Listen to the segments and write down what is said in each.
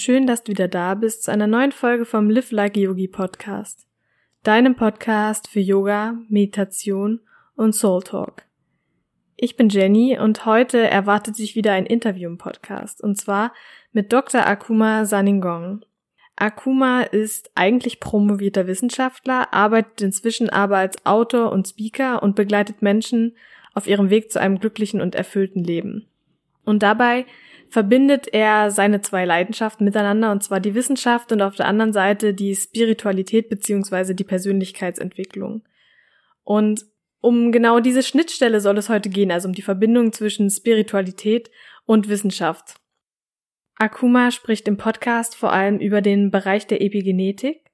schön, dass du wieder da bist zu einer neuen Folge vom Live Like Yogi Podcast. Deinem Podcast für Yoga, Meditation und Soul Talk. Ich bin Jenny und heute erwartet sich wieder ein Interview im Podcast und zwar mit Dr. Akuma Saningong. Akuma ist eigentlich promovierter Wissenschaftler, arbeitet inzwischen aber als Autor und Speaker und begleitet Menschen auf ihrem Weg zu einem glücklichen und erfüllten Leben. Und dabei verbindet er seine zwei Leidenschaften miteinander, und zwar die Wissenschaft und auf der anderen Seite die Spiritualität beziehungsweise die Persönlichkeitsentwicklung. Und um genau diese Schnittstelle soll es heute gehen, also um die Verbindung zwischen Spiritualität und Wissenschaft. Akuma spricht im Podcast vor allem über den Bereich der Epigenetik.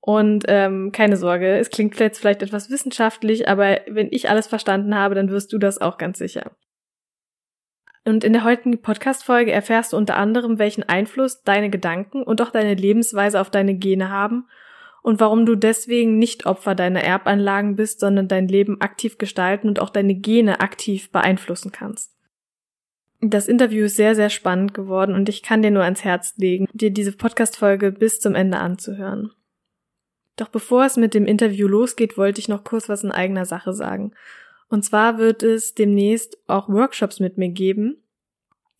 Und ähm, keine Sorge, es klingt jetzt vielleicht etwas wissenschaftlich, aber wenn ich alles verstanden habe, dann wirst du das auch ganz sicher. Und in der heutigen Podcast-Folge erfährst du unter anderem, welchen Einfluss deine Gedanken und auch deine Lebensweise auf deine Gene haben und warum du deswegen nicht Opfer deiner Erbanlagen bist, sondern dein Leben aktiv gestalten und auch deine Gene aktiv beeinflussen kannst. Das Interview ist sehr, sehr spannend geworden und ich kann dir nur ans Herz legen, dir diese Podcast-Folge bis zum Ende anzuhören. Doch bevor es mit dem Interview losgeht, wollte ich noch kurz was in eigener Sache sagen. Und zwar wird es demnächst auch Workshops mit mir geben.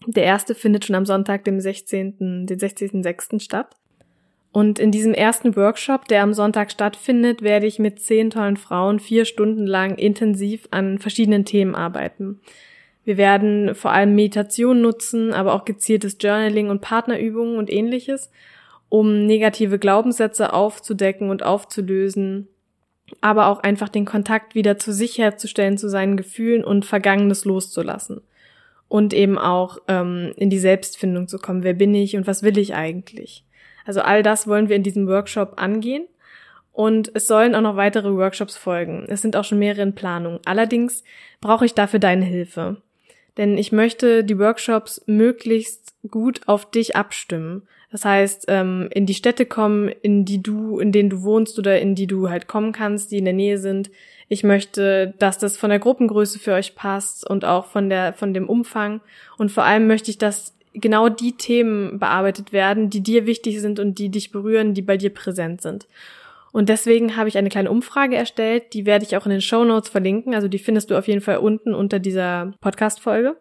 Der erste findet schon am Sonntag, dem 16., den 16.06. statt. Und in diesem ersten Workshop, der am Sonntag stattfindet, werde ich mit zehn tollen Frauen vier Stunden lang intensiv an verschiedenen Themen arbeiten. Wir werden vor allem Meditation nutzen, aber auch gezieltes Journaling und Partnerübungen und ähnliches, um negative Glaubenssätze aufzudecken und aufzulösen, aber auch einfach den Kontakt wieder zu sich herzustellen, zu seinen Gefühlen und Vergangenes loszulassen. Und eben auch ähm, in die Selbstfindung zu kommen. Wer bin ich und was will ich eigentlich? Also all das wollen wir in diesem Workshop angehen. Und es sollen auch noch weitere Workshops folgen. Es sind auch schon mehrere in Planung. Allerdings brauche ich dafür deine Hilfe. Denn ich möchte die Workshops möglichst gut auf dich abstimmen. Das heißt, ähm, in die Städte kommen, in die du, in denen du wohnst oder in die du halt kommen kannst, die in der Nähe sind. Ich möchte, dass das von der Gruppengröße für euch passt und auch von der, von dem Umfang. Und vor allem möchte ich, dass genau die Themen bearbeitet werden, die dir wichtig sind und die dich berühren, die bei dir präsent sind. Und deswegen habe ich eine kleine Umfrage erstellt, die werde ich auch in den Show Notes verlinken, also die findest du auf jeden Fall unten unter dieser Podcast-Folge.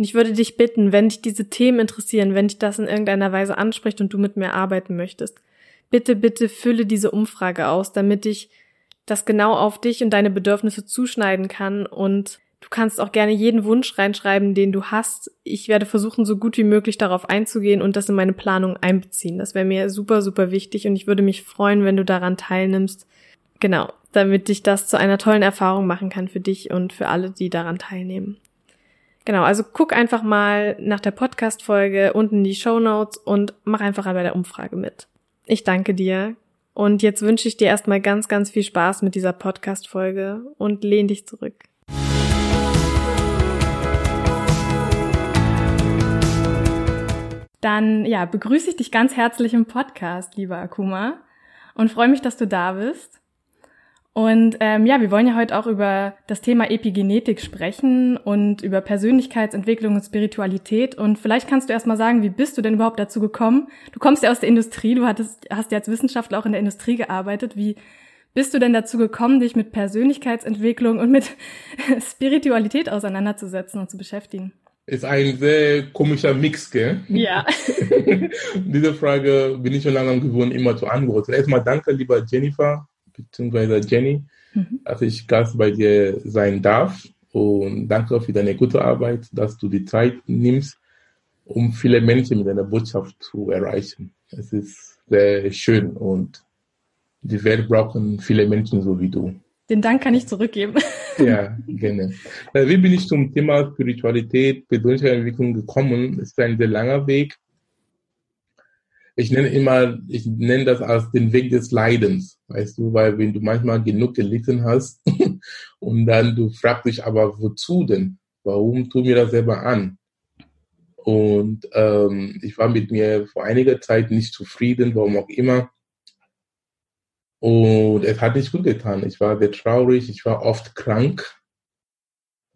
Und ich würde dich bitten, wenn dich diese Themen interessieren, wenn dich das in irgendeiner Weise anspricht und du mit mir arbeiten möchtest, bitte, bitte fülle diese Umfrage aus, damit ich das genau auf dich und deine Bedürfnisse zuschneiden kann und Du kannst auch gerne jeden Wunsch reinschreiben, den du hast. Ich werde versuchen, so gut wie möglich darauf einzugehen und das in meine Planung einbeziehen. Das wäre mir super, super wichtig und ich würde mich freuen, wenn du daran teilnimmst. Genau, damit ich das zu einer tollen Erfahrung machen kann für dich und für alle, die daran teilnehmen. Genau, also guck einfach mal nach der Podcast-Folge unten in die Show Notes und mach einfach bei der Umfrage mit. Ich danke dir. Und jetzt wünsche ich dir erstmal ganz, ganz viel Spaß mit dieser Podcast-Folge und lehn dich zurück. Dann, ja, begrüße ich dich ganz herzlich im Podcast, lieber Akuma, und freue mich, dass du da bist. Und ähm, ja, wir wollen ja heute auch über das Thema Epigenetik sprechen und über Persönlichkeitsentwicklung und Spiritualität. Und vielleicht kannst du erst mal sagen, wie bist du denn überhaupt dazu gekommen? Du kommst ja aus der Industrie, du hattest, hast ja als Wissenschaftler auch in der Industrie gearbeitet. Wie bist du denn dazu gekommen, dich mit Persönlichkeitsentwicklung und mit Spiritualität auseinanderzusetzen und zu beschäftigen? Ist ein sehr komischer Mix, gell? Ja. Diese Frage bin ich schon lange gewohnt, immer zu antworten. Erstmal danke, lieber Jennifer, beziehungsweise Jenny, mhm. dass ich Gast bei dir sein darf. Und danke für deine gute Arbeit, dass du die Zeit nimmst, um viele Menschen mit deiner Botschaft zu erreichen. Es ist sehr schön und die Welt brauchen viele Menschen so wie du. Den Dank kann ich zurückgeben. Ja, gerne. Äh, wie bin ich zum Thema Spiritualität, Persönlichkeitsentwicklung gekommen? Das ist ein sehr langer Weg ich nenne immer, ich nenne das als den Weg des Leidens, weißt du, weil wenn du manchmal genug gelitten hast und dann du fragst dich aber, wozu denn? Warum tu mir das selber an? Und ähm, ich war mit mir vor einiger Zeit nicht zufrieden, warum auch immer. Und es hat nicht gut getan. Ich war sehr traurig, ich war oft krank,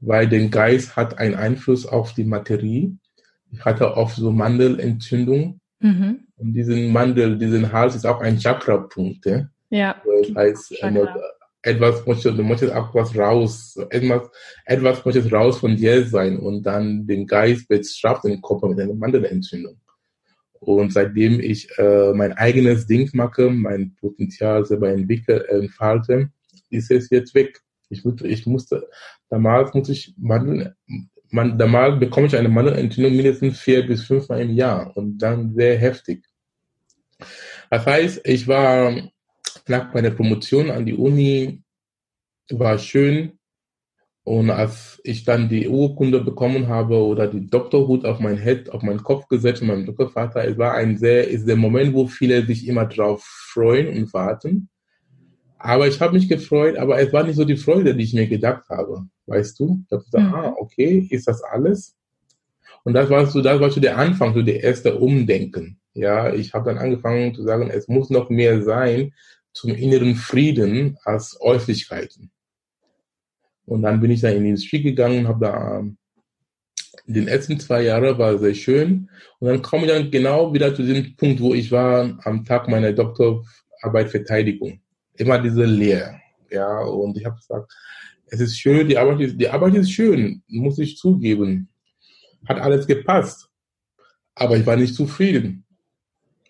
weil der Geist hat einen Einfluss auf die Materie Ich hatte oft so Mandelentzündung. Mhm. Und diesen Mandel, diesen Hals ist auch ein Chakrapunkt. Ja. ja. Das heißt, Chakra. etwas möchtest, du möchtest auch was raus, etwas, etwas möchtest raus von dir sein und dann den Geist bestraft den Körper mit einer Mandelentzündung. Und seitdem ich äh, mein eigenes Ding mache, mein Potenzial selber entwickle, entfalte, ist es jetzt weg. Ich, ich musste, damals muss ich Mandeln, man, damals bekomme ich eine Mandelentzündung mindestens vier bis fünfmal im Jahr und dann sehr heftig. Das heißt, ich war nach meiner Promotion an die Uni, war schön. Und als ich dann die Urkunde bekommen habe oder die Doktorhut auf mein Head, auf meinen Kopf gesetzt von meinem Doktorvater, es war ein sehr, ist der Moment, wo viele sich immer drauf freuen und warten. Aber ich habe mich gefreut, aber es war nicht so die Freude, die ich mir gedacht habe. Weißt du? Ich habe gesagt, mhm. ah, okay, ist das alles? Und das war so, das war so der Anfang, so der erste Umdenken. Ja, ich habe dann angefangen zu sagen, es muss noch mehr sein zum inneren Frieden als Äußerlichkeiten. Und dann bin ich da in die Industrie gegangen, habe da ähm, den ersten zwei Jahre war sehr schön. Und dann komme ich dann genau wieder zu dem Punkt, wo ich war am Tag meiner Doktorarbeit Verteidigung immer diese Lehr. Ja, und ich habe gesagt, es ist schön, die Arbeit ist, die Arbeit ist schön, muss ich zugeben. Hat alles gepasst. Aber ich war nicht zufrieden.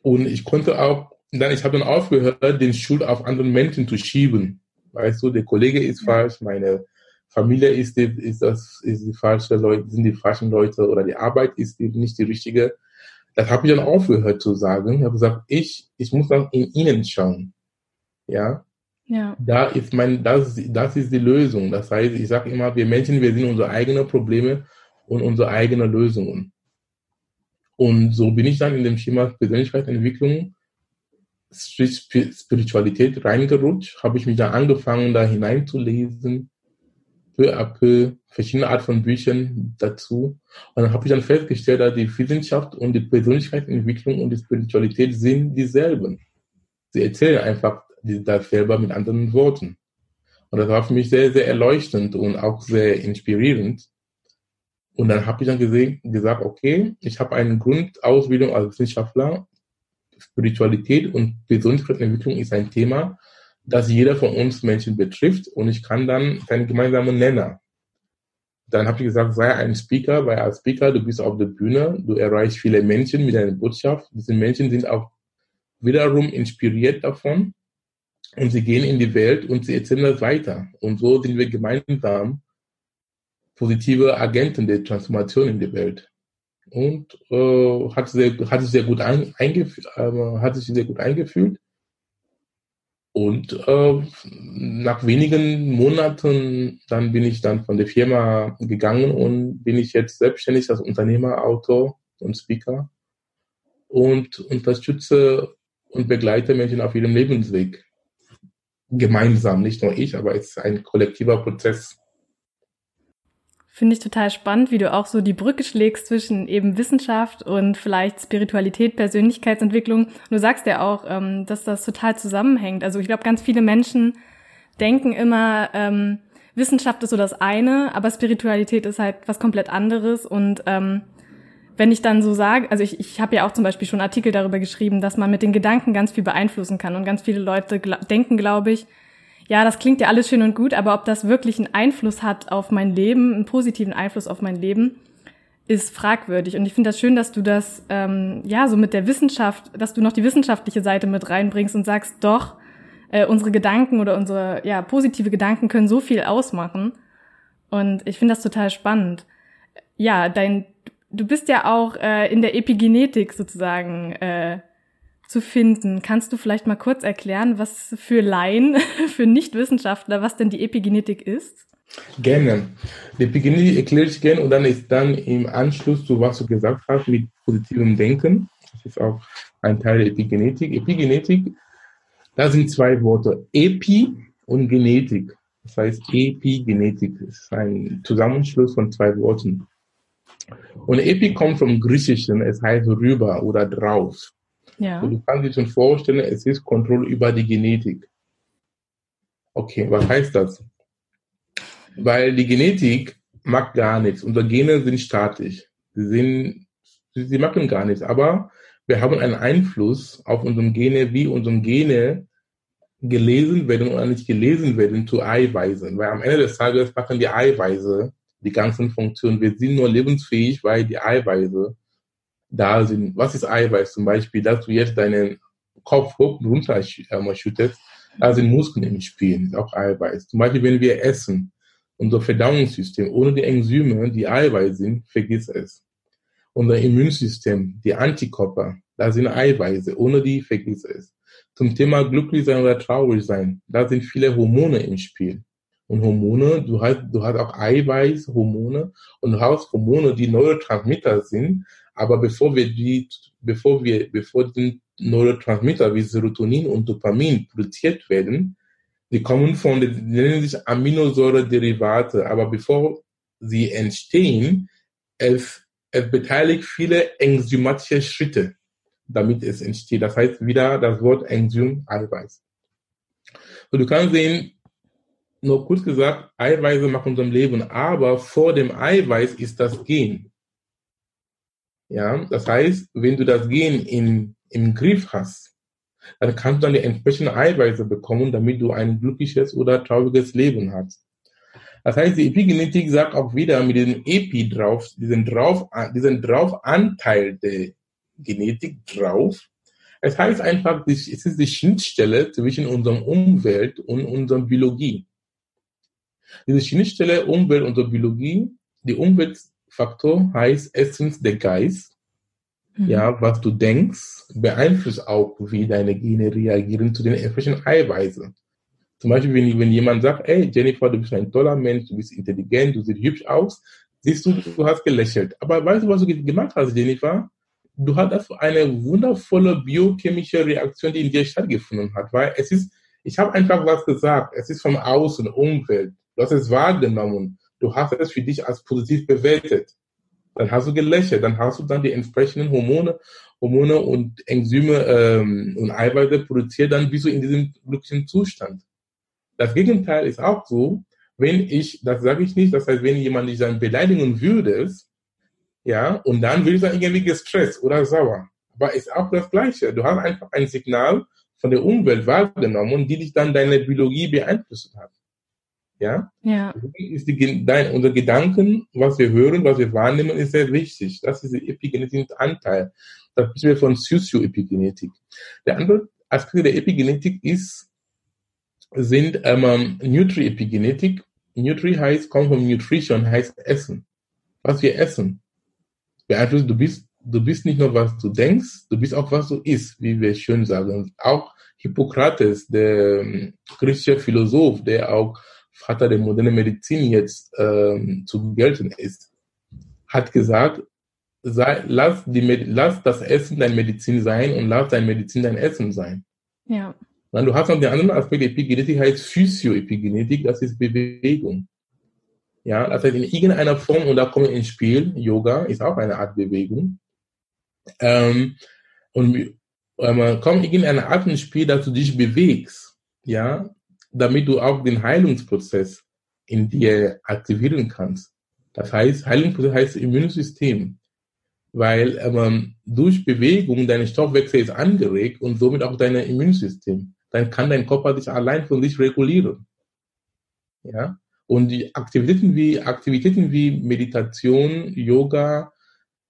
Und ich konnte auch, dann, ich habe dann aufgehört, den Schuld auf andere Menschen zu schieben. Weißt du, der Kollege ist falsch, meine Familie ist die, ist das, ist die falsche Leute, sind die falschen Leute oder die Arbeit ist die, nicht die richtige. Das habe ich dann aufgehört zu sagen. Ich habe gesagt, ich, ich muss dann in ihnen schauen. Ja. Ja. Da ist mein, das, das ist die Lösung. Das heißt, ich sage immer, wir Menschen, wir sind unsere eigenen Probleme und unsere eigenen Lösungen. Und so bin ich dann in dem Schema Persönlichkeitsentwicklung, Spiritualität reingerutscht, habe ich mich dann angefangen, da hineinzulesen, peu à peu, verschiedene Art von Büchern dazu. Und dann habe ich dann festgestellt, dass die Wissenschaft und die Persönlichkeitsentwicklung und die Spiritualität sind dieselben. Sie erzählen einfach das selber mit anderen Worten. Und das war für mich sehr, sehr erleuchtend und auch sehr inspirierend. Und dann habe ich dann gesehen, gesagt, okay, ich habe eine Grundausbildung als Wissenschaftler. Spiritualität und Persönlichkeitsentwicklung ist ein Thema, das jeder von uns Menschen betrifft. Und ich kann dann einen gemeinsamen Nenner. Dann habe ich gesagt, sei ein Speaker, weil als Speaker, du bist auf der Bühne, du erreichst viele Menschen mit deiner Botschaft. Diese Menschen sind auch wiederum inspiriert davon und sie gehen in die Welt und sie erzählen das weiter. Und so sind wir gemeinsam positive Agenten der Transformation in der Welt. Und äh, hat, sehr, hat sich sehr gut ein, eingefühlt, äh, hat sich sehr gut eingefühlt. Und äh, nach wenigen Monaten dann bin ich dann von der Firma gegangen und bin ich jetzt selbstständig als Unternehmer, Autor und Speaker und unterstütze und begleite Menschen auf ihrem Lebensweg gemeinsam, nicht nur ich, aber es ist ein kollektiver Prozess. Finde ich total spannend, wie du auch so die Brücke schlägst zwischen eben Wissenschaft und vielleicht Spiritualität, Persönlichkeitsentwicklung. Du sagst ja auch, ähm, dass das total zusammenhängt. Also ich glaube, ganz viele Menschen denken immer, ähm, Wissenschaft ist so das eine, aber Spiritualität ist halt was komplett anderes und ähm, wenn ich dann so sage, also ich, ich habe ja auch zum Beispiel schon Artikel darüber geschrieben, dass man mit den Gedanken ganz viel beeinflussen kann. Und ganz viele Leute gl denken, glaube ich, ja, das klingt ja alles schön und gut, aber ob das wirklich einen Einfluss hat auf mein Leben, einen positiven Einfluss auf mein Leben, ist fragwürdig. Und ich finde das schön, dass du das, ähm, ja, so mit der Wissenschaft, dass du noch die wissenschaftliche Seite mit reinbringst und sagst, doch, äh, unsere Gedanken oder unsere, ja, positive Gedanken können so viel ausmachen. Und ich finde das total spannend. Ja, dein du bist ja auch äh, in der Epigenetik sozusagen äh, zu finden. Kannst du vielleicht mal kurz erklären, was für Laien, für Nichtwissenschaftler, was denn die Epigenetik ist? Gerne. Die Epigenetik erkläre ich gerne und dann ist dann im Anschluss zu was du gesagt hast mit positivem Denken. Das ist auch ein Teil der Epigenetik. Epigenetik, da sind zwei Worte. Epi und Genetik. Das heißt Epigenetik. Ist ein Zusammenschluss von zwei Worten. Und Epi kommt vom Griechischen, es heißt rüber oder drauf. Ja. Und du kannst dir schon vorstellen, es ist Kontrolle über die Genetik. Okay, was heißt das? Weil die Genetik macht gar nichts. Unsere Gene sind statisch. Sie sind Sie, sie machen gar nichts. Aber wir haben einen Einfluss auf unsere Gene, wie unsere Gene gelesen werden oder nicht gelesen werden zu Eiweißen. Weil am Ende des Tages machen die Eiweiße die ganzen Funktionen. Wir sind nur lebensfähig, weil die Eiweiße da sind. Was ist Eiweiß? Zum Beispiel, dass du jetzt deinen Kopf hoch und runter äh, schüttest, da sind Muskeln im Spiel, auch Eiweiß. Zum Beispiel, wenn wir essen, unser Verdauungssystem, ohne die Enzyme, die Eiweiß sind, vergiss es. Unser Immunsystem, die Antikörper, da sind Eiweiße, ohne die vergiss es. Zum Thema glücklich sein oder traurig sein, da sind viele Hormone im Spiel. Und Hormone, du hast, du hast auch Eiweiß, Hormone und du hast Hormone, die Neurotransmitter sind. Aber bevor wir die, bevor wir, bevor die Neurotransmitter wie Serotonin und Dopamin produziert werden, die kommen von, die nennen sich Aminosäure-Derivate. Aber bevor sie entstehen, es, es beteiligt viele enzymatische Schritte, damit es entsteht. Das heißt wieder das Wort Enzym Eiweiß. Und du kannst sehen, nur kurz gesagt, Eiweiße machen unserem Leben, aber vor dem Eiweiß ist das Gen. Ja, das heißt, wenn du das Gen in, im Griff hast, dann kannst du dann die entsprechenden Eiweiße bekommen, damit du ein glückliches oder trauriges Leben hast. Das heißt, die Epigenetik sagt auch wieder mit dem Epi drauf, diesen drauf, diesen drauf Anteil der Genetik drauf. Es heißt einfach, es ist die Schnittstelle zwischen unserer Umwelt und unserer Biologie. Diese Schnittstelle Umwelt und Biologie, die Umweltfaktor heißt erstens der Geist. Mhm. Ja, was du denkst, beeinflusst auch, wie deine Gene reagieren zu den entsprechenden Eiweißen. Zum Beispiel, wenn, wenn jemand sagt, hey Jennifer, du bist ein toller Mensch, du bist intelligent, du siehst hübsch aus, siehst du, du hast gelächelt. Aber weißt du, was du gemacht hast, Jennifer? Du hattest eine wundervolle biochemische Reaktion, die in dir stattgefunden hat, weil es ist, ich habe einfach was gesagt, es ist vom Außen, Umwelt. Du hast es wahrgenommen. Du hast es für dich als positiv bewertet. Dann hast du gelächelt. Dann hast du dann die entsprechenden Hormone, Hormone und Enzyme ähm, und Eiweiße produziert. Dann bist du in diesem glücklichen Zustand. Das Gegenteil ist auch so, wenn ich, das sage ich nicht, das heißt, wenn jemand dich dann beleidigen würde, ja, und dann würde ich dann irgendwie gestresst oder sauer. Aber ist auch das Gleiche. Du hast einfach ein Signal von der Umwelt wahrgenommen, die dich dann deine Biologie beeinflusst hat. Ja? Ja. Ist die, dein, unser Gedanken, was wir hören, was wir wahrnehmen, ist sehr wichtig. Das ist der epigenetische Anteil. Das wissen wir von Sozioepigenetik. Der andere Aspekt der Epigenetik ist, sind ähm, Nutri-Epigenetik. Nutri heißt, kommt von Nutrition, heißt Essen. Was wir essen. Beeinflusst, du bist, du bist nicht nur, was du denkst, du bist auch, was du isst, wie wir schön sagen. Auch Hippokrates, der ähm, griechische Philosoph, der auch Vater der modernen Medizin jetzt ähm, zu gelten ist, hat gesagt, sei, lass, die, lass das Essen dein Medizin sein und lass dein Medizin dein Essen sein. Ja. Du hast noch den anderen Aspekt der Epigenetik, heißt Physioepigenetik, das ist Bewegung. Ja, das heißt in irgendeiner Form, und da kommen ins Spiel, Yoga ist auch eine Art Bewegung. Ähm, und ähm, kommt irgendeine Art ins Spiel, dass du dich bewegst. Ja, damit du auch den Heilungsprozess in dir aktivieren kannst. Das heißt, Heilungsprozess heißt Immunsystem, weil ähm, durch Bewegung dein Stoffwechsel ist angeregt und somit auch dein Immunsystem. Dann kann dein Körper sich allein von sich regulieren. Ja? Und die Aktivitäten wie, Aktivitäten wie Meditation, Yoga,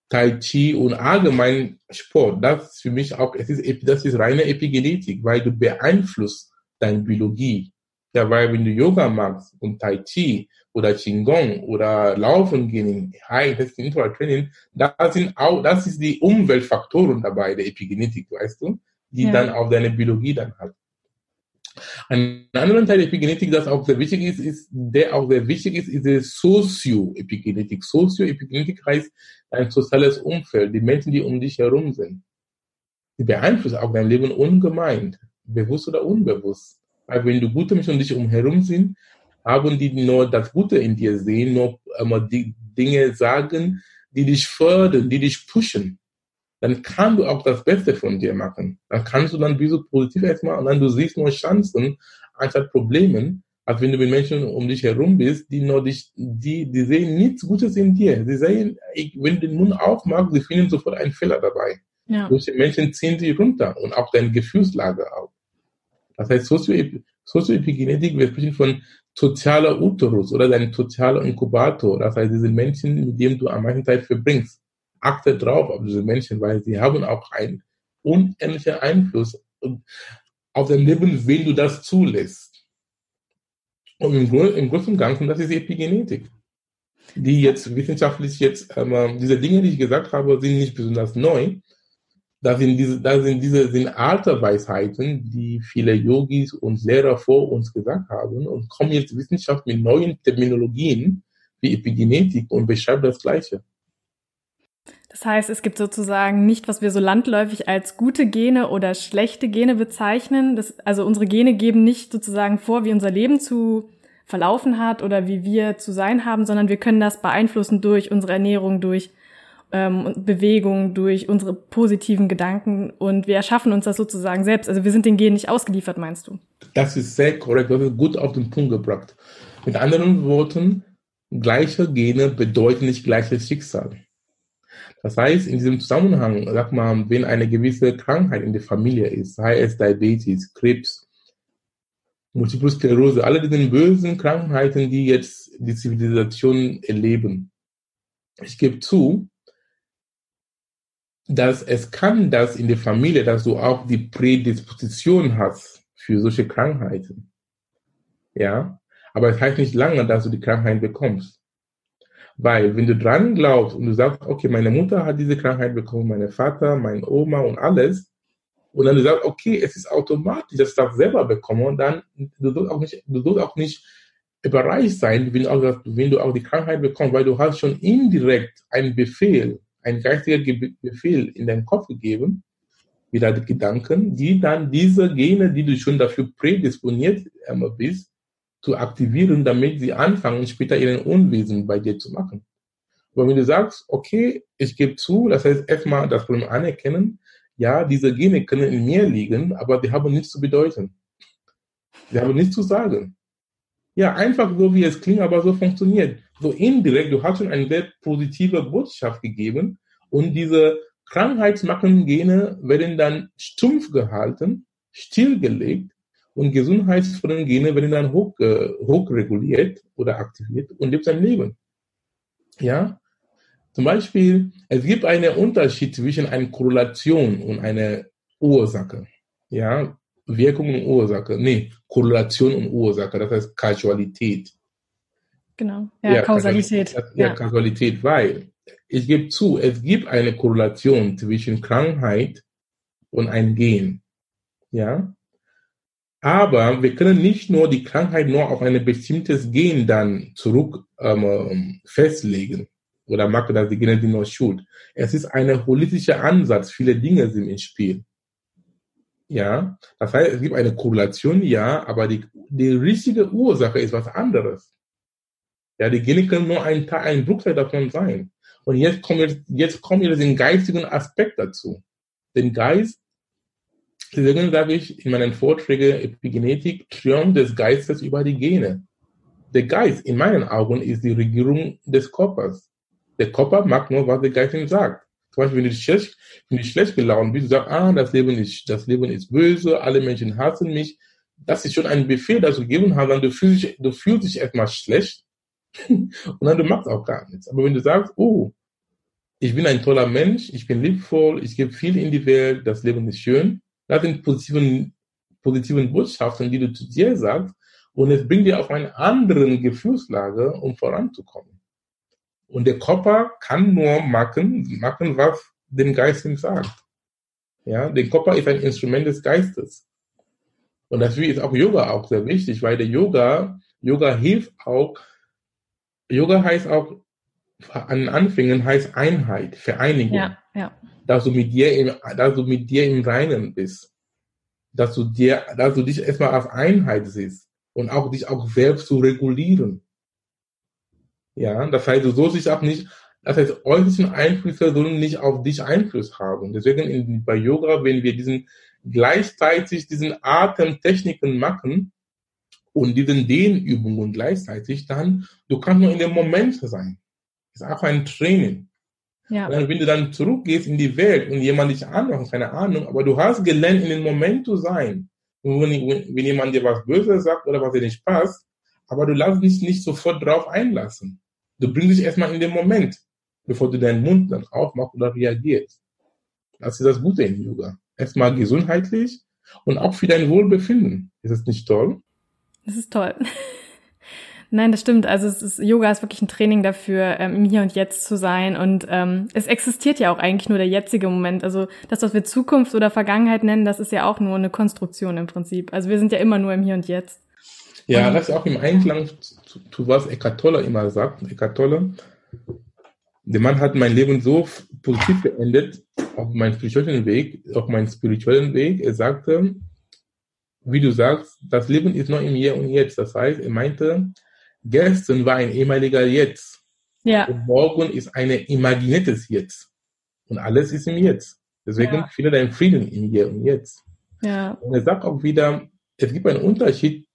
Tai Chi und allgemein Sport, das ist für mich auch, es ist, das ist reine Epigenetik, weil du beeinflusst deine Biologie. Ja, weil wenn du Yoga machst und Tai Chi oder Qigong oder Laufen gehen, High das ist Interval Training, da sind auch, das ist die Umweltfaktoren dabei, der Epigenetik, weißt du, die ja. dann auf deine Biologie dann hat. Ein anderer Teil der Epigenetik, das auch sehr wichtig ist, ist, der auch sehr wichtig ist, ist die Sozioepigenetik. Sozioepigenetik heißt ein soziales Umfeld, die Menschen, die um dich herum sind. Die beeinflussen auch dein Leben ungemein, bewusst oder unbewusst. Weil wenn du gute Menschen um dich herum sind, haben die nur das Gute in dir sehen, nur immer die Dinge sagen, die dich fördern, die dich pushen. Dann kannst du auch das Beste von dir machen. Dann kannst du dann wie so positiv erstmal und dann du siehst nur Chancen anstatt Problemen, als wenn du mit Menschen um dich herum bist, die nur dich, die, die sehen nichts Gutes in dir. Sie sehen, wenn du den Mund aufmachst, sie finden sofort einen Fehler dabei. Ja. Solche Menschen ziehen sie runter und auch deine Gefühlslage auch. Das heißt, Sozioepigenetik, wir sprechen von sozialer Uterus oder dein sozialer Inkubator. Das heißt, diese Menschen, mit denen du am meisten Zeit verbringst. Achte drauf auf diese Menschen, weil sie haben auch einen unendlichen Einfluss auf dein Leben, wenn du das zulässt. Und im, im Großen und Ganzen, das ist Epigenetik. Die jetzt wissenschaftlich jetzt, ähm, diese Dinge, die ich gesagt habe, sind nicht besonders neu, da sind diese, da sind diese sind alte Weisheiten, die viele Yogis und Lehrer vor uns gesagt haben und kommen jetzt Wissenschaft mit neuen Terminologien wie Epigenetik und beschreibt das Gleiche. Das heißt, es gibt sozusagen nicht, was wir so landläufig als gute Gene oder schlechte Gene bezeichnen. Das, also unsere Gene geben nicht sozusagen vor, wie unser Leben zu verlaufen hat oder wie wir zu sein haben, sondern wir können das beeinflussen durch unsere Ernährung, durch ähm, Bewegung, durch unsere positiven Gedanken und wir erschaffen uns das sozusagen selbst. Also wir sind den Genen nicht ausgeliefert, meinst du? Das ist sehr korrekt, das ist gut auf den Punkt gebracht. Mit anderen Worten, gleiche Gene bedeuten nicht gleiches Schicksal. Das heißt, in diesem Zusammenhang, sag mal, wenn eine gewisse Krankheit in der Familie ist, sei es Diabetes, Krebs, Multiple Sklerose, alle diese bösen Krankheiten, die jetzt die Zivilisation erleben. Ich gebe zu, dass es kann das in der Familie, dass du auch die Prädisposition hast für solche Krankheiten. Ja, aber es heißt nicht lange, dass du die Krankheit bekommst. Weil wenn du dran glaubst und du sagst, okay, meine Mutter hat diese Krankheit bekommen, meine Vater, mein Oma und alles, und dann du sagst, okay, es ist automatisch, dass ich das selber bekomme, und dann du sollst auch nicht, du sollst auch nicht überreicht sein, wenn, auch, wenn du auch die Krankheit bekommst, weil du hast schon indirekt einen Befehl ein geistiger Befehl in deinen Kopf gegeben, wieder Gedanken, die dann diese Gene, die du schon dafür prädisponiert bist, zu aktivieren, damit sie anfangen, später ihren Unwesen bei dir zu machen. Aber wenn du sagst, okay, ich gebe zu, das heißt erstmal das Problem anerkennen, ja, diese Gene können in mir liegen, aber die haben nichts zu bedeuten. Sie haben nichts zu sagen. Ja, einfach so, wie es klingt, aber so funktioniert so indirekt, du hast schon eine sehr positive Botschaft gegeben und diese krankheitsmachenden Gene werden dann stumpf gehalten, stillgelegt und gesundheitsfördernden Gene werden dann hoch, äh, hochreguliert oder aktiviert und lebt sein Leben. Ja? Zum Beispiel, es gibt einen Unterschied zwischen einer Korrelation und einer Ursache. Ja? Wirkung und Ursache. Nee, Korrelation und Ursache, das heißt Kausalität. Genau, ja, ja Kausalität. Ja, ja, Kausalität, weil ich gebe zu, es gibt eine Korrelation zwischen Krankheit und ein Gen. Ja. Aber wir können nicht nur die Krankheit nur auf ein bestimmtes Gen dann zurück ähm, festlegen oder machen das die Gene die nur schuld. Es ist ein holistischer Ansatz. Viele Dinge sind im Spiel. Ja, das heißt, es gibt eine Korrelation, ja, aber die, die richtige Ursache ist was anderes. Ja, die Gene können nur ein, Teil, ein Bruchteil davon sein. Und jetzt kommen wir, jetzt kommen wir den geistigen Aspekt dazu. Den Geist, deswegen sage ich in meinen Vorträgen Epigenetik, Triumph des Geistes über die Gene. Der Geist, in meinen Augen, ist die Regierung des Körpers. Der Körper mag nur, was der Geist ihm sagt. Zum Beispiel, wenn du schlecht, wenn du schlecht gelaunt bist, du sagst, ah, das Leben ist, das Leben ist böse, alle Menschen hassen mich. Das ist schon ein Befehl, das du gegeben hast, dann du fühlst dich, du fühlst dich erstmal schlecht und dann du machst auch gar nichts. Aber wenn du sagst, oh, ich bin ein toller Mensch, ich bin liebvoll, ich gebe viel in die Welt, das Leben ist schön, das sind positiven, positiven Botschaften, die du zu dir sagst, und es bringt dir auf eine andere Gefühlslage, um voranzukommen. Und der Körper kann nur machen, machen, was dem Geist ihm sagt. Ja, der Körper ist ein Instrument des Geistes. Und deswegen ist auch Yoga auch sehr wichtig, weil der Yoga, Yoga hilft auch, Yoga heißt auch, an Anfängen heißt Einheit, Vereinigung. Ja, ja. Dass du mit dir im, dass du mit dir im Reinen bist. Dass du dir, dass du dich erstmal als Einheit siehst und auch dich auch selbst zu regulieren. Ja, das heißt, du sollst dich auch nicht, das heißt, äußerlichen Einflüsse sollen nicht auf dich Einfluss haben. Deswegen in, bei Yoga, wenn wir diesen gleichzeitig diesen Atemtechniken machen, und diesen Dehnübungen gleichzeitig, dann, du kannst nur in dem Moment sein. Das ist einfach ein Training. Ja. Wenn du dann zurückgehst in die Welt und jemand dich anmacht, keine Ahnung, aber du hast gelernt, in dem Moment zu sein. Und wenn, wenn jemand dir was Böses sagt oder was dir nicht passt, aber du lässt dich nicht sofort drauf einlassen. Du bringst dich erstmal in den Moment, bevor du deinen Mund dann aufmachst oder reagierst. Das ist das Gute in Yoga. Erstmal gesundheitlich und auch für dein Wohlbefinden. Ist das nicht toll? Das ist toll. Nein, das stimmt. Also es ist, Yoga ist wirklich ein Training dafür, ähm, im Hier und Jetzt zu sein. Und ähm, es existiert ja auch eigentlich nur der jetzige Moment. Also das, was wir Zukunft oder Vergangenheit nennen, das ist ja auch nur eine Konstruktion im Prinzip. Also wir sind ja immer nur im Hier und Jetzt. Ja, und, das ist auch im Einklang zu, zu was Eckhart Tolle immer sagt. Eckhart Tolle, der Mann hat mein Leben so positiv beendet, auf meinem spirituellen Weg, auf meinem spirituellen Weg. Er sagte, wie du sagst, das Leben ist nur im Hier und Jetzt. Das heißt, er meinte, Gestern war ein ehemaliger Jetzt. Ja. Und morgen ist ein imaginiertes Jetzt. Und alles ist im Jetzt. Deswegen ja. finde deinen Frieden im Hier und Jetzt. Ja. Und er sagt auch wieder, es gibt einen Unterschied,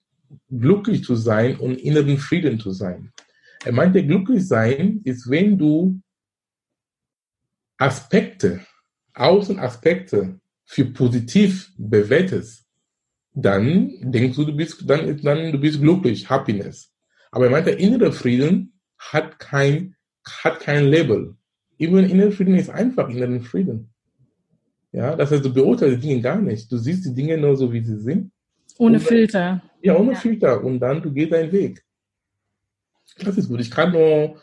glücklich zu sein und inneren Frieden zu sein. Er meinte, glücklich sein ist, wenn du Aspekte, Außenaspekte für positiv bewertest, dann denkst du, du bist, dann, dann, du bist glücklich, Happiness. Aber er meint, der innere Frieden hat kein, hat kein Label. Immer innere Frieden ist einfach inneren Frieden. Ja, das heißt, du beurteilst die Dinge gar nicht. Du siehst die Dinge nur so, wie sie sind. Ohne und, Filter. Ja, ohne ja. Filter. Und dann, du gehst deinen Weg. Das ist gut. Ich kann nur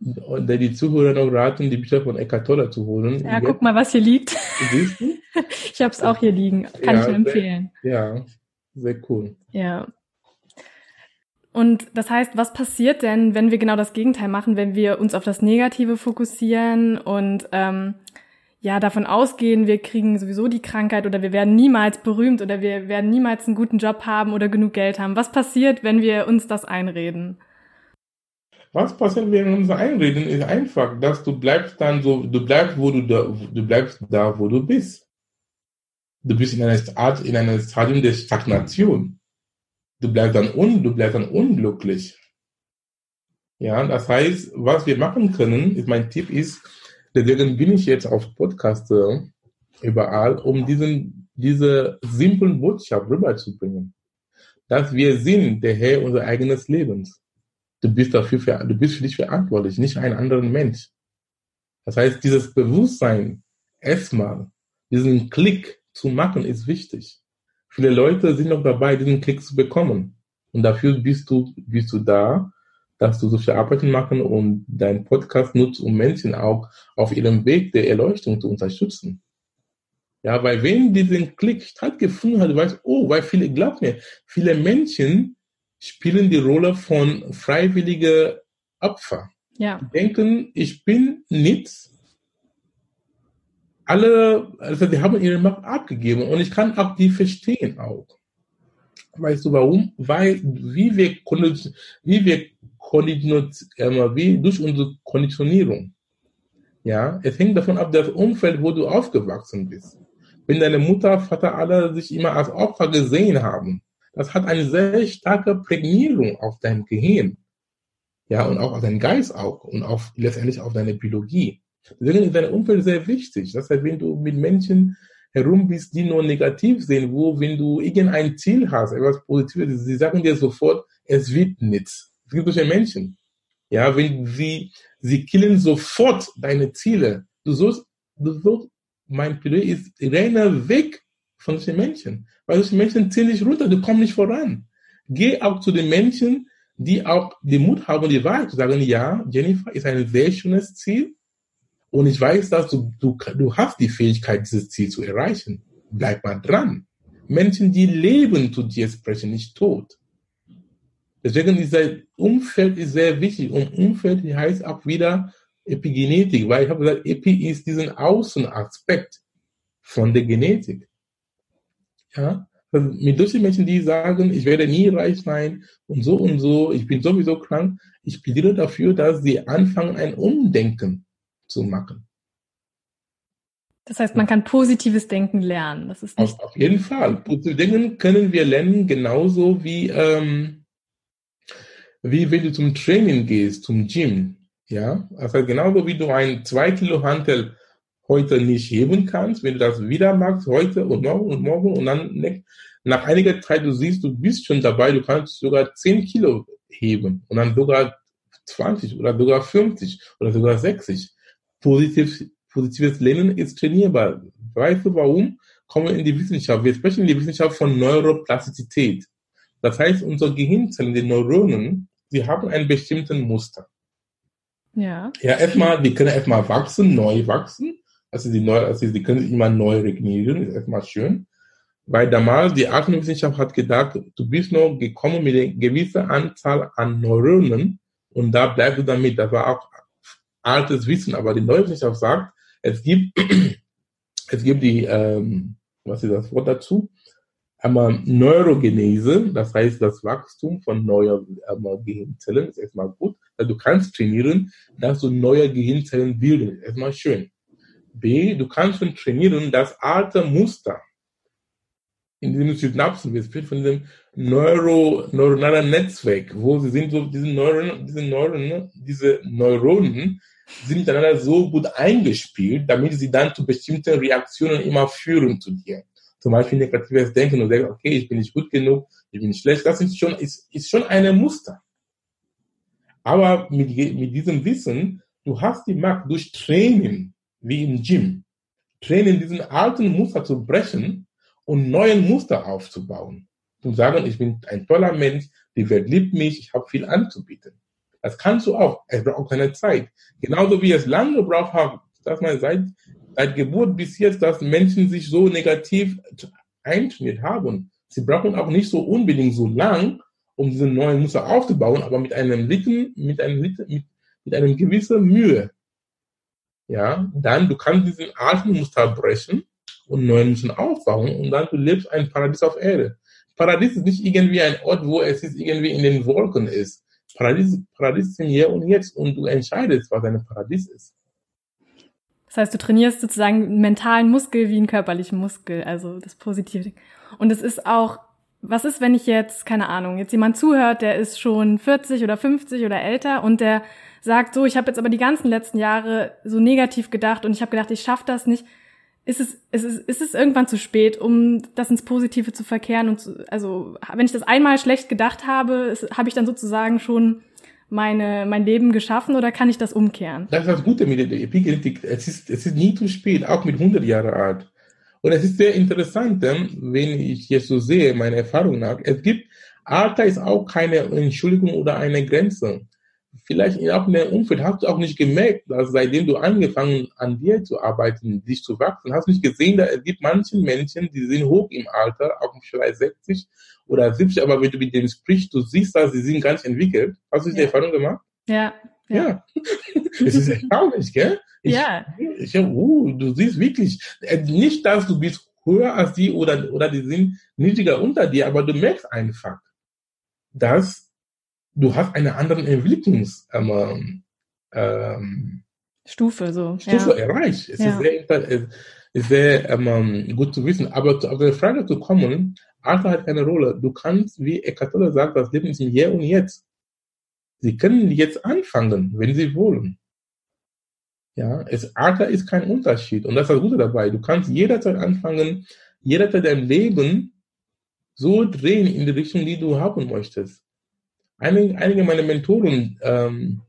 die Zuhörer noch raten, die Bücher von Eckhart Tolle zu holen. Ja, guck mal, was hier liegt. Siehst du? ich habe es auch hier liegen. Kann ja, ich nur empfehlen. Sehr, ja, sehr cool. Ja. Und das heißt, was passiert denn, wenn wir genau das Gegenteil machen, wenn wir uns auf das Negative fokussieren und ähm, ja davon ausgehen, wir kriegen sowieso die Krankheit oder wir werden niemals berühmt oder wir werden niemals einen guten Job haben oder genug Geld haben. Was passiert, wenn wir uns das einreden? Was passiert, wenn wir uns einreden, ist einfach, dass du bleibst dann so, du bleibst, wo du da, du bleibst da, wo du bist. Du bist in einer Art, in einem Stadium der Stagnation du bleibst dann, un, du bleibst dann unglücklich. Ja, das heißt, was wir machen können, ist mein Tipp ist, deswegen bin ich jetzt auf Podcast überall, um diesen, diese simplen Botschaft rüberzubringen. Dass wir sind der Herr unseres eigenen Lebens. Du bist dafür, für, du bist für dich verantwortlich, nicht ein anderer Mensch. Das heißt, dieses Bewusstsein erstmal, diesen Klick zu machen, ist wichtig. Viele Leute sind noch dabei, diesen Klick zu bekommen. Und dafür bist du, bist du da, dass du so viel Arbeit machen und deinen Podcast nutzt, um Menschen auch auf ihrem Weg der Erleuchtung zu unterstützen. Ja, weil wenn diesen Klick stattgefunden hat, du weißt, oh, weil viele, glaub mir, viele Menschen spielen die Rolle von freiwilliger Opfer. Ja. Denken, ich bin nichts, alle, also die haben ihre Macht abgegeben und ich kann auch die verstehen auch. Weißt du warum? Weil wie wir, wie wir konditioniert, wie durch unsere Konditionierung. Ja, es hängt davon ab, das Umfeld, wo du aufgewachsen bist. Wenn deine Mutter, Vater alle sich immer als Opfer gesehen haben, das hat eine sehr starke Prägnierung auf dein Gehirn. Ja, und auch auf deinen Geist auch und auf, letztendlich auf deine Biologie. Deswegen ist dein Umfeld sehr wichtig. Das heißt, wenn du mit Menschen herum bist, die nur negativ sind, wo, wenn du irgendein Ziel hast, etwas Positives, sie sagen dir sofort, es wird nichts. Es gibt solche Menschen. Ja, wenn sie, sie killen sofort deine Ziele. Du sollst, du sollst, mein Plädoyer ist, renne weg von solchen Menschen. Weil solche Menschen ziehen dich runter, du kommst nicht voran. Geh auch zu den Menschen, die auch den Mut haben, die Wahrheit zu sagen, ja, Jennifer ist ein sehr schönes Ziel, und ich weiß, dass du, du, du hast die Fähigkeit, dieses Ziel zu erreichen. Bleib mal dran. Menschen, die leben, zu dir sprechen, nicht tot. Deswegen ist das Umfeld ist sehr wichtig. Und Umfeld heißt auch wieder Epigenetik, weil ich habe gesagt, Epi ist diesen Außenaspekt von der Genetik. Ja, also mit solchen Menschen, die sagen, ich werde nie reich sein und so und so, ich bin sowieso krank, ich plädiere dafür, dass sie anfangen, ein Umdenken zu machen. Das heißt, man kann positives Denken lernen. Das ist nicht auf, auf jeden Fall. Positives Denken können wir lernen, genauso wie, ähm, wie wenn du zum Training gehst, zum Gym. Ja, also genauso wie du ein 2 Kilo Hantel heute nicht heben kannst, wenn du das wieder machst, heute und morgen und morgen und dann nach einiger Zeit, du siehst, du bist schon dabei, du kannst sogar 10 Kilo heben und dann sogar 20 oder sogar 50 oder sogar 60. Positiv, positives Lernen ist trainierbar. Weißt du warum? Kommen wir in die Wissenschaft. Wir sprechen in die Wissenschaft von Neuroplastizität. Das heißt, unsere Gehirnzellen, die Neuronen, sie haben einen bestimmten Muster. Ja. Ja, erstmal, die können erstmal wachsen, neu wachsen. Also die, neu, also die können sich immer neu regenerieren, ist erstmal schön. Weil damals die Atemwissenschaft hat gedacht, du bist noch gekommen mit einer gewissen Anzahl an Neuronen und da bleibst du damit. Das war auch altes Wissen, aber die neue Wissenschaft sagt, es gibt, es gibt die, ähm, was ist das Wort dazu? Einmal Neurogenese, das heißt das Wachstum von neuen ähm, Gehirnzellen ist erstmal gut. Also du kannst trainieren, dass du neue Gehirnzellen bilden. Erstmal schön. B, du kannst schon trainieren, das alte Muster in diesem Synapsen, wir sprechen von diesem Neuro, neuronalen Netzwerk, wo sie sind so, diese Neuronen, diese Neuronen, diese Neuronen sind miteinander so gut eingespielt, damit sie dann zu bestimmten Reaktionen immer führen zu dir. Zum Beispiel negatives Denken und denken, okay, ich bin nicht gut genug, ich bin schlecht. Das ist schon, ist, ist schon ein Muster. Aber mit, mit diesem Wissen, du hast die Macht durch Training, wie im Gym, Training diesen alten Muster zu brechen und neuen Muster aufzubauen. Zu sagen, ich bin ein toller Mensch, die Welt liebt mich, ich habe viel anzubieten. Das kannst du auch. Es braucht auch keine Zeit. Genauso wie es lange gebraucht hat, dass man seit, seit Geburt bis jetzt, dass Menschen sich so negativ eintrainiert haben. Sie brauchen auch nicht so unbedingt so lang, um diese neuen Muster aufzubauen, aber mit einem Litten, mit einem Litten, mit, mit einem gewissen Mühe. Ja, dann du kannst diesen alten Muster brechen und neuen Muster aufbauen und dann du lebst ein Paradies auf Erde. Paradies ist nicht irgendwie ein Ort, wo es ist irgendwie in den Wolken ist. Paradies, Paradies ist im Hier und Jetzt und du entscheidest, was ein Paradies ist. Das heißt, du trainierst sozusagen einen mentalen Muskel wie einen körperlichen Muskel, also das Positive. Und es ist auch, was ist, wenn ich jetzt, keine Ahnung, jetzt jemand zuhört, der ist schon 40 oder 50 oder älter und der sagt so, ich habe jetzt aber die ganzen letzten Jahre so negativ gedacht und ich habe gedacht, ich schaffe das nicht ist es, ist es, ist es irgendwann zu spät, um das ins Positive zu verkehren und zu, also wenn ich das einmal schlecht gedacht habe, habe ich dann sozusagen schon meine, mein Leben geschaffen oder kann ich das umkehren? Das ist das Gute mit der Epigenetik. Es ist, es ist nie zu spät, auch mit 100 Jahre alt. Und es ist sehr interessant, wenn ich jetzt so sehe, meine Erfahrung nach, es gibt, Alter ist auch keine Entschuldigung oder eine Grenze vielleicht auch in deinem Umfeld hast du auch nicht gemerkt, dass seitdem du angefangen an dir zu arbeiten, dich zu wachsen, hast du nicht gesehen, dass es gibt manchen Menschen, die sind hoch im Alter, auch vielleicht 60 oder 70, aber wenn du mit denen sprichst, du siehst, dass sie sind ganz entwickelt. Hast du diese ja. Erfahrung gemacht? Ja. Ja. ja. es ist erstaunlich, gell? Ich, ja. Ich, uh, du siehst wirklich, äh, nicht, dass du bist höher als die oder, oder die sind niedriger unter dir, aber du merkst einfach, dass du hast eine andere Entwicklungs ähm, ähm, Stufe so Stufe ja. erreicht. Es ja. ist sehr, ist sehr ähm, gut zu wissen. Aber zu, auf die Frage zu kommen, Alter hat keine Rolle. Du kannst, wie Eckhart Tolle sagt, das Leben ist im Hier und Jetzt. Sie können jetzt anfangen, wenn Sie wollen. Ja, es, Alter ist kein Unterschied. Und das ist das Gute dabei. Du kannst jederzeit anfangen, jederzeit dein Leben so drehen in die Richtung, die du haben möchtest. Einige, einige meiner Mentoren ähm,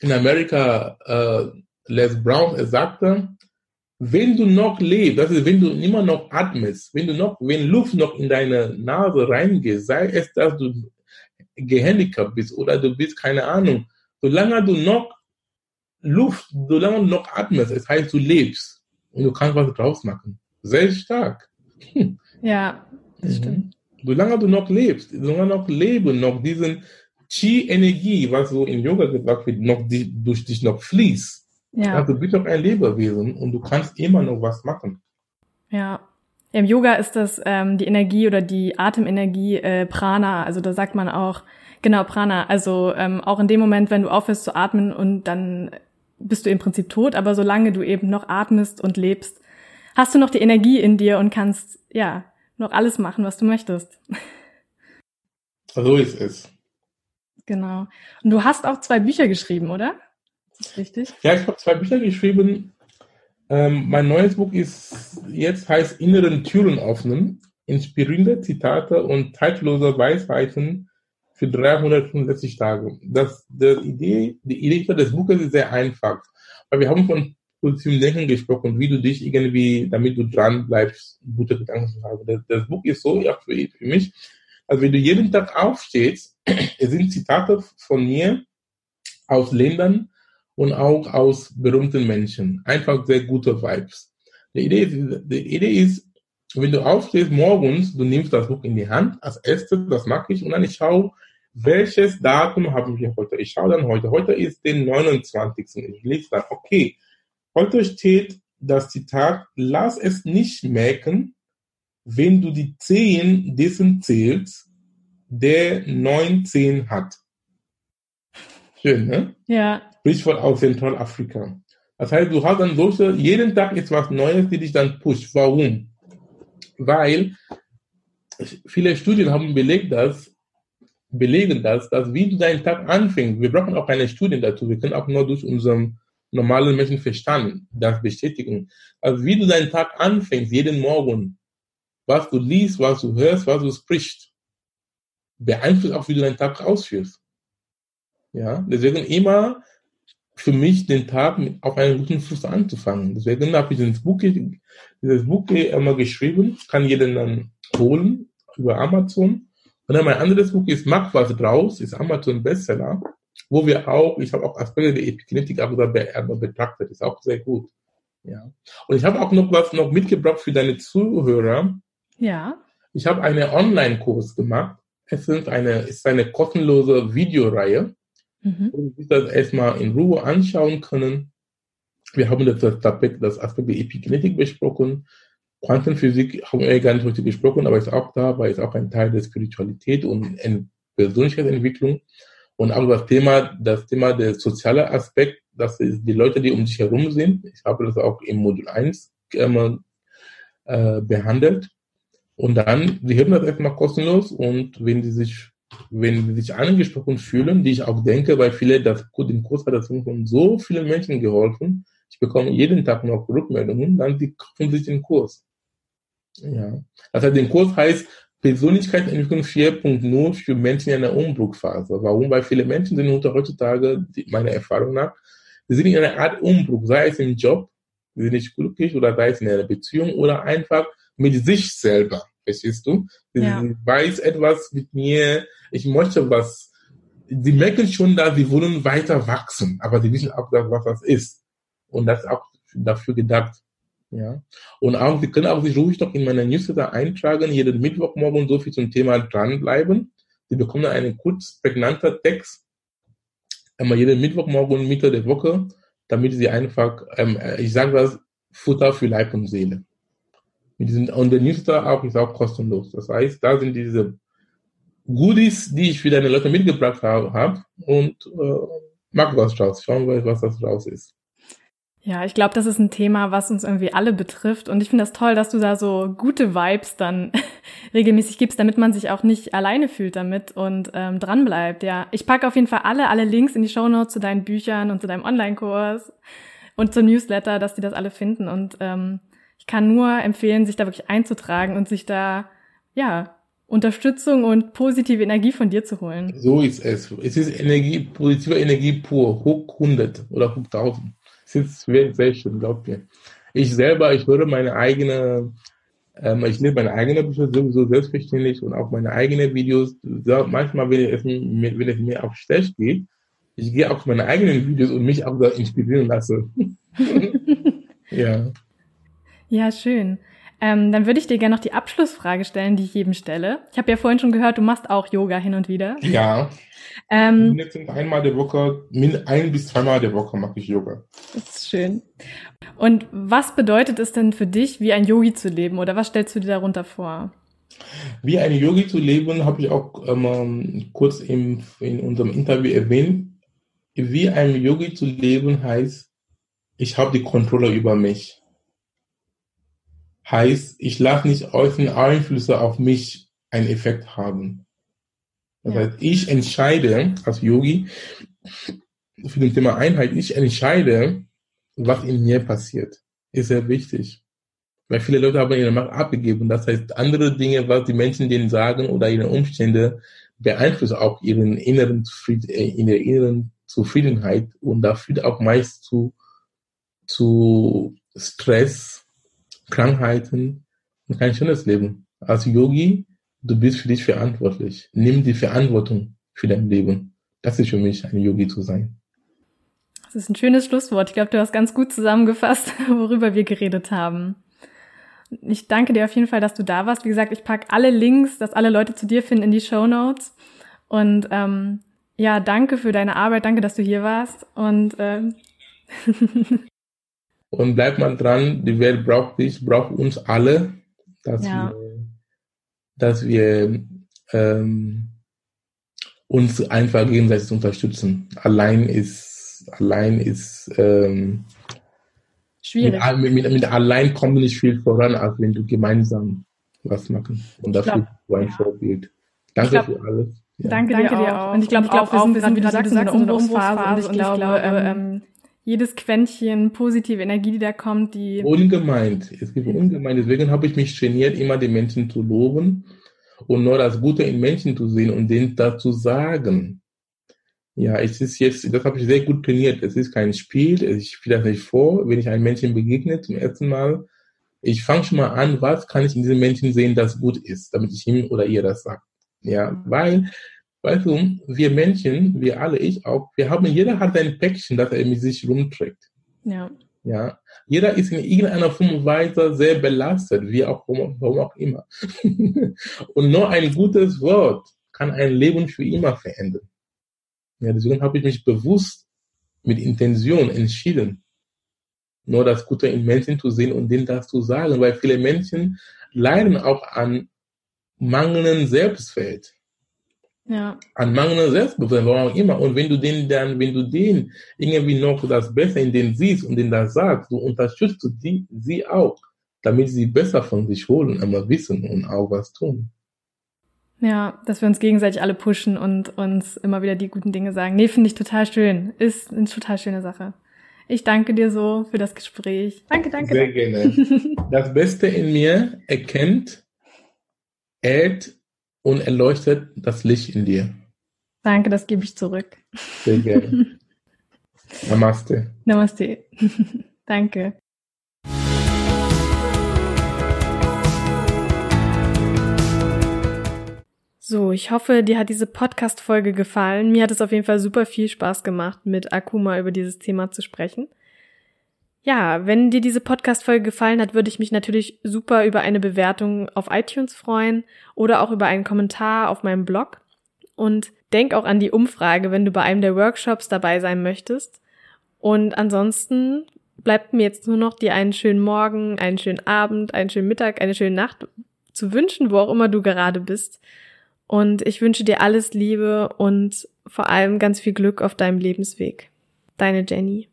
in Amerika, äh, Les Brown, er sagte, wenn du noch lebst, das ist, wenn du immer noch atmest, wenn du noch, wenn Luft noch in deine Nase reingeht, sei es, dass du gehandicapt bist oder du bist, keine Ahnung, solange du noch Luft, solange du noch atmest, es heißt, du lebst und du kannst was draus machen. Sehr stark. Ja, das mhm. stimmt solange du noch lebst, solange noch leben, noch diesen Chi-Energie, was so in Yoga gesagt wird, noch die, durch dich noch fließt. Ja. Also du bist doch ein Lebewesen und du kannst immer noch was machen. Ja. Im Yoga ist das ähm, die Energie oder die Atemenergie äh, Prana. Also da sagt man auch, genau, Prana. Also ähm, auch in dem Moment, wenn du aufhörst zu atmen und dann bist du im Prinzip tot, aber solange du eben noch atmest und lebst, hast du noch die Energie in dir und kannst, ja, noch alles machen, was du möchtest. So ist es. Genau. Und du hast auch zwei Bücher geschrieben, oder? Das ist richtig? Ja, ich habe zwei Bücher geschrieben. Ähm, mein neues Buch ist jetzt heißt Inneren Türen öffnen. Inspirierende Zitate und zeitlose Weisheiten für 365 Tage. Das, der Idee, die Idee des Buches ist sehr einfach. Weil wir haben von positiven Denken gesprochen, wie du dich irgendwie, damit du dran bleibst, gute Gedanken zu haben. Das, das Buch ist so, ja, für, für mich, also wenn du jeden Tag aufstehst, es sind Zitate von mir aus Ländern und auch aus berühmten Menschen. Einfach sehr gute Vibes. Die Idee ist, die Idee ist wenn du aufstehst morgens, du nimmst das Buch in die Hand, als erstes, das mache ich, und dann ich schaue, welches Datum haben wir heute? Ich schaue dann heute. Heute ist der 29. Ich lese dann, okay, heute steht das Zitat, lass es nicht merken, wenn du die Zehen dessen zählst, der 19 hat. Schön, ne? Ja. Sprichwort aus Zentralafrika. Das heißt, du hast dann solche, jeden Tag ist was Neues, die dich dann pusht. Warum? Weil viele Studien haben belegt, dass, belegen das, dass wie du deinen Tag anfängst, wir brauchen auch keine Studien dazu, wir können auch nur durch unseren normalen Menschenverstand das bestätigen. Also wie du deinen Tag anfängst, jeden Morgen, was du liest, was du hörst, was du sprichst, beeinflusst auch, wie du deinen Tag ausführst. Ja, deswegen immer für mich den Tag auf einen guten Fuß anzufangen. Deswegen habe ich dieses Buch, dieses Buch immer geschrieben, kann jeder dann holen über Amazon. Und dann mein anderes Buch ist Mach was draus, ist Amazon Bestseller, wo wir auch, ich habe auch Aspekte der Epigenetik aber betrachtet, ist auch sehr gut. Ja. Und ich habe auch noch was noch mitgebracht für deine Zuhörer. Ja. Ich habe einen Online-Kurs gemacht. Es ist eine, ist eine kostenlose Videoreihe, mhm. wo Sie das erstmal in Ruhe anschauen können. Wir haben das, das, das Aspekt der Epigenetik besprochen. Quantenphysik haben wir gar nicht heute gesprochen, aber ist auch da, weil es auch ein Teil der Spiritualität und Persönlichkeitsentwicklung. Und auch das Thema, das Thema der soziale Aspekt, das ist die Leute, die um dich herum sind. Ich habe das auch im Modul 1 äh, behandelt. Und dann, sie hören das erstmal kostenlos und wenn sie sich, wenn sie sich angesprochen fühlen, die ich auch denke, weil viele, das, dem Kurs hat das von so vielen Menschen geholfen. Ich bekomme jeden Tag noch Rückmeldungen, dann sie kaufen sich den Kurs. Ja. Das heißt, der Kurs heißt Persönlichkeitsentwicklung 4.0 für Menschen in einer Umbruchphase. Warum? Weil viele Menschen sind unter heutzutage, meiner Erfahrung nach, sie sind in einer Art Umbruch, sei es im Job, sie sind nicht glücklich oder sei es in einer Beziehung oder einfach mit sich selber. Verstehst du? Sie ja. weiß etwas mit mir, ich möchte was. Sie merken schon, dass sie wollen weiter wachsen, aber sie wissen auch, was das ist. Und das ist auch dafür gedacht. Ja. Und auch, Sie können auch sich ruhig doch in meiner Newsletter eintragen, jeden Mittwochmorgen so viel zum Thema dranbleiben. Sie bekommen einen kurz prägnanter Text, einmal jeden Mittwochmorgen Mitte der Woche, damit Sie einfach, ähm, ich sage das, Futter für Leib und Seele. Mit diesen, und der Newsletter auch ist auch kostenlos. Das heißt, da sind diese Goodies, die ich für deine Leute mitgebracht habe, hab und äh, mach was draus. Schauen wir, was das draus ist. Ja, ich glaube, das ist ein Thema, was uns irgendwie alle betrifft. Und ich finde das toll, dass du da so gute Vibes dann regelmäßig gibst, damit man sich auch nicht alleine fühlt damit und ähm, dranbleibt. Ja, ich packe auf jeden Fall alle, alle Links in die Show Notes zu deinen Büchern und zu deinem Online-Kurs und zum Newsletter, dass die das alle finden. Und ähm, ich kann nur empfehlen, sich da wirklich einzutragen und sich da, ja, Unterstützung und positive Energie von dir zu holen. So ist es. Es ist Energie, positive Energie pur, hoch 100 oder hoch 1000. Ist sehr schön, glaubt mir. Ich selber, ich höre meine eigene, ähm, ich lese meine eigene Bücher sowieso selbstverständlich und auch meine eigenen Videos. Manchmal, wenn es, mir, wenn es mir auf schlecht geht, ich gehe auf meine eigenen Videos und mich auch da inspirieren lasse. ja. Ja, schön. Ähm, dann würde ich dir gerne noch die Abschlussfrage stellen, die ich jedem stelle. Ich habe ja vorhin schon gehört, du machst auch Yoga hin und wieder. Ja. Ähm, Mindestens einmal der Woche, ein bis zweimal der Woche mache ich Yoga. Das ist schön. Und was bedeutet es denn für dich, wie ein Yogi zu leben? Oder was stellst du dir darunter vor? Wie ein Yogi zu leben, habe ich auch ähm, kurz im, in unserem Interview erwähnt. Wie ein Yogi zu leben heißt, ich habe die Kontrolle über mich. Heißt, ich lasse nicht äußere Einflüsse auf mich einen Effekt haben. Das ja. heißt, ich entscheide als Yogi für das Thema Einheit, ich entscheide, was in mir passiert. Ist sehr wichtig. Weil viele Leute haben ihre Macht abgegeben. Das heißt, andere Dinge, was die Menschen denen sagen oder ihre Umstände, beeinflussen auch ihren inneren, Zufrieden, äh, ihre inneren Zufriedenheit und da führt auch meist zu, zu Stress, Krankheiten und kein schönes Leben. Als Yogi, du bist für dich verantwortlich. Nimm die Verantwortung für dein Leben. Das ist für mich, ein Yogi zu sein. Das ist ein schönes Schlusswort. Ich glaube, du hast ganz gut zusammengefasst, worüber wir geredet haben. Ich danke dir auf jeden Fall, dass du da warst. Wie gesagt, ich packe alle Links, dass alle Leute zu dir finden in die Show Notes. Und ähm, ja, danke für deine Arbeit, danke, dass du hier warst. Und ähm und bleib mal dran, die Welt braucht dich, braucht uns alle, dass ja. wir, dass wir ähm, uns einfach gegenseitig unterstützen. Allein ist, allein ist ähm, schwierig. Mit, mit, mit allein kommt nicht viel voran, als wenn du gemeinsam was machen. Und dafür bist du ein Vorbild. Danke glaub, für alles. Ja. Danke, Danke, dir, auch. Und ich glaube glaub, auch, wir sind, wie du sagst, in einer Umbruchsphase. Und ich, glaube ähm, ähm, jedes Quäntchen positive Energie, die da kommt, die... Ungemeint. Es gibt ungemeint. Deswegen habe ich mich trainiert, immer die Menschen zu loben und nur das Gute in Menschen zu sehen und denen dazu sagen. Ja, es ist jetzt, das habe ich sehr gut trainiert. Es ist kein Spiel, ich spiele das nicht vor. Wenn ich einem Menschen begegne zum ersten Mal, ich fange schon mal an, was kann ich in diesem Menschen sehen, das gut ist, damit ich ihm oder ihr das sage. Ja, weil, weißt du, wir Menschen, wir alle, ich auch, wir haben, jeder hat ein Päckchen, das er mit sich rumträgt. Ja. Ja. Jeder ist in irgendeiner Form und Weise sehr belastet, wie auch, warum auch immer. und nur ein gutes Wort kann ein Leben für immer verändern. Ja, deswegen habe ich mich bewusst mit Intention entschieden, nur das Gute in Menschen zu sehen und denen das zu sagen, weil viele Menschen leiden auch an mangelnden Selbstwert. Ja. An mangelndem Selbstbewusstsein, warum auch immer. Und wenn du den dann, wenn du den irgendwie noch das Beste in den siehst und den das sagst, du unterstützt du die, sie auch, damit sie besser von sich holen, einmal wissen und auch was tun. Ja, dass wir uns gegenseitig alle pushen und uns immer wieder die guten Dinge sagen. Nee, finde ich total schön. Ist eine total schöne Sache. Ich danke dir so für das Gespräch. Danke, danke. Sehr gerne. Das Beste in mir erkennt, erhält und erleuchtet das Licht in dir. Danke, das gebe ich zurück. Sehr gerne. Namaste. Namaste. Danke. So, ich hoffe, dir hat diese Podcast-Folge gefallen. Mir hat es auf jeden Fall super viel Spaß gemacht, mit Akuma über dieses Thema zu sprechen. Ja, wenn dir diese Podcast-Folge gefallen hat, würde ich mich natürlich super über eine Bewertung auf iTunes freuen oder auch über einen Kommentar auf meinem Blog. Und denk auch an die Umfrage, wenn du bei einem der Workshops dabei sein möchtest. Und ansonsten bleibt mir jetzt nur noch dir einen schönen Morgen, einen schönen Abend, einen schönen Mittag, eine schöne Nacht zu wünschen, wo auch immer du gerade bist. Und ich wünsche dir alles Liebe und vor allem ganz viel Glück auf deinem Lebensweg. Deine Jenny.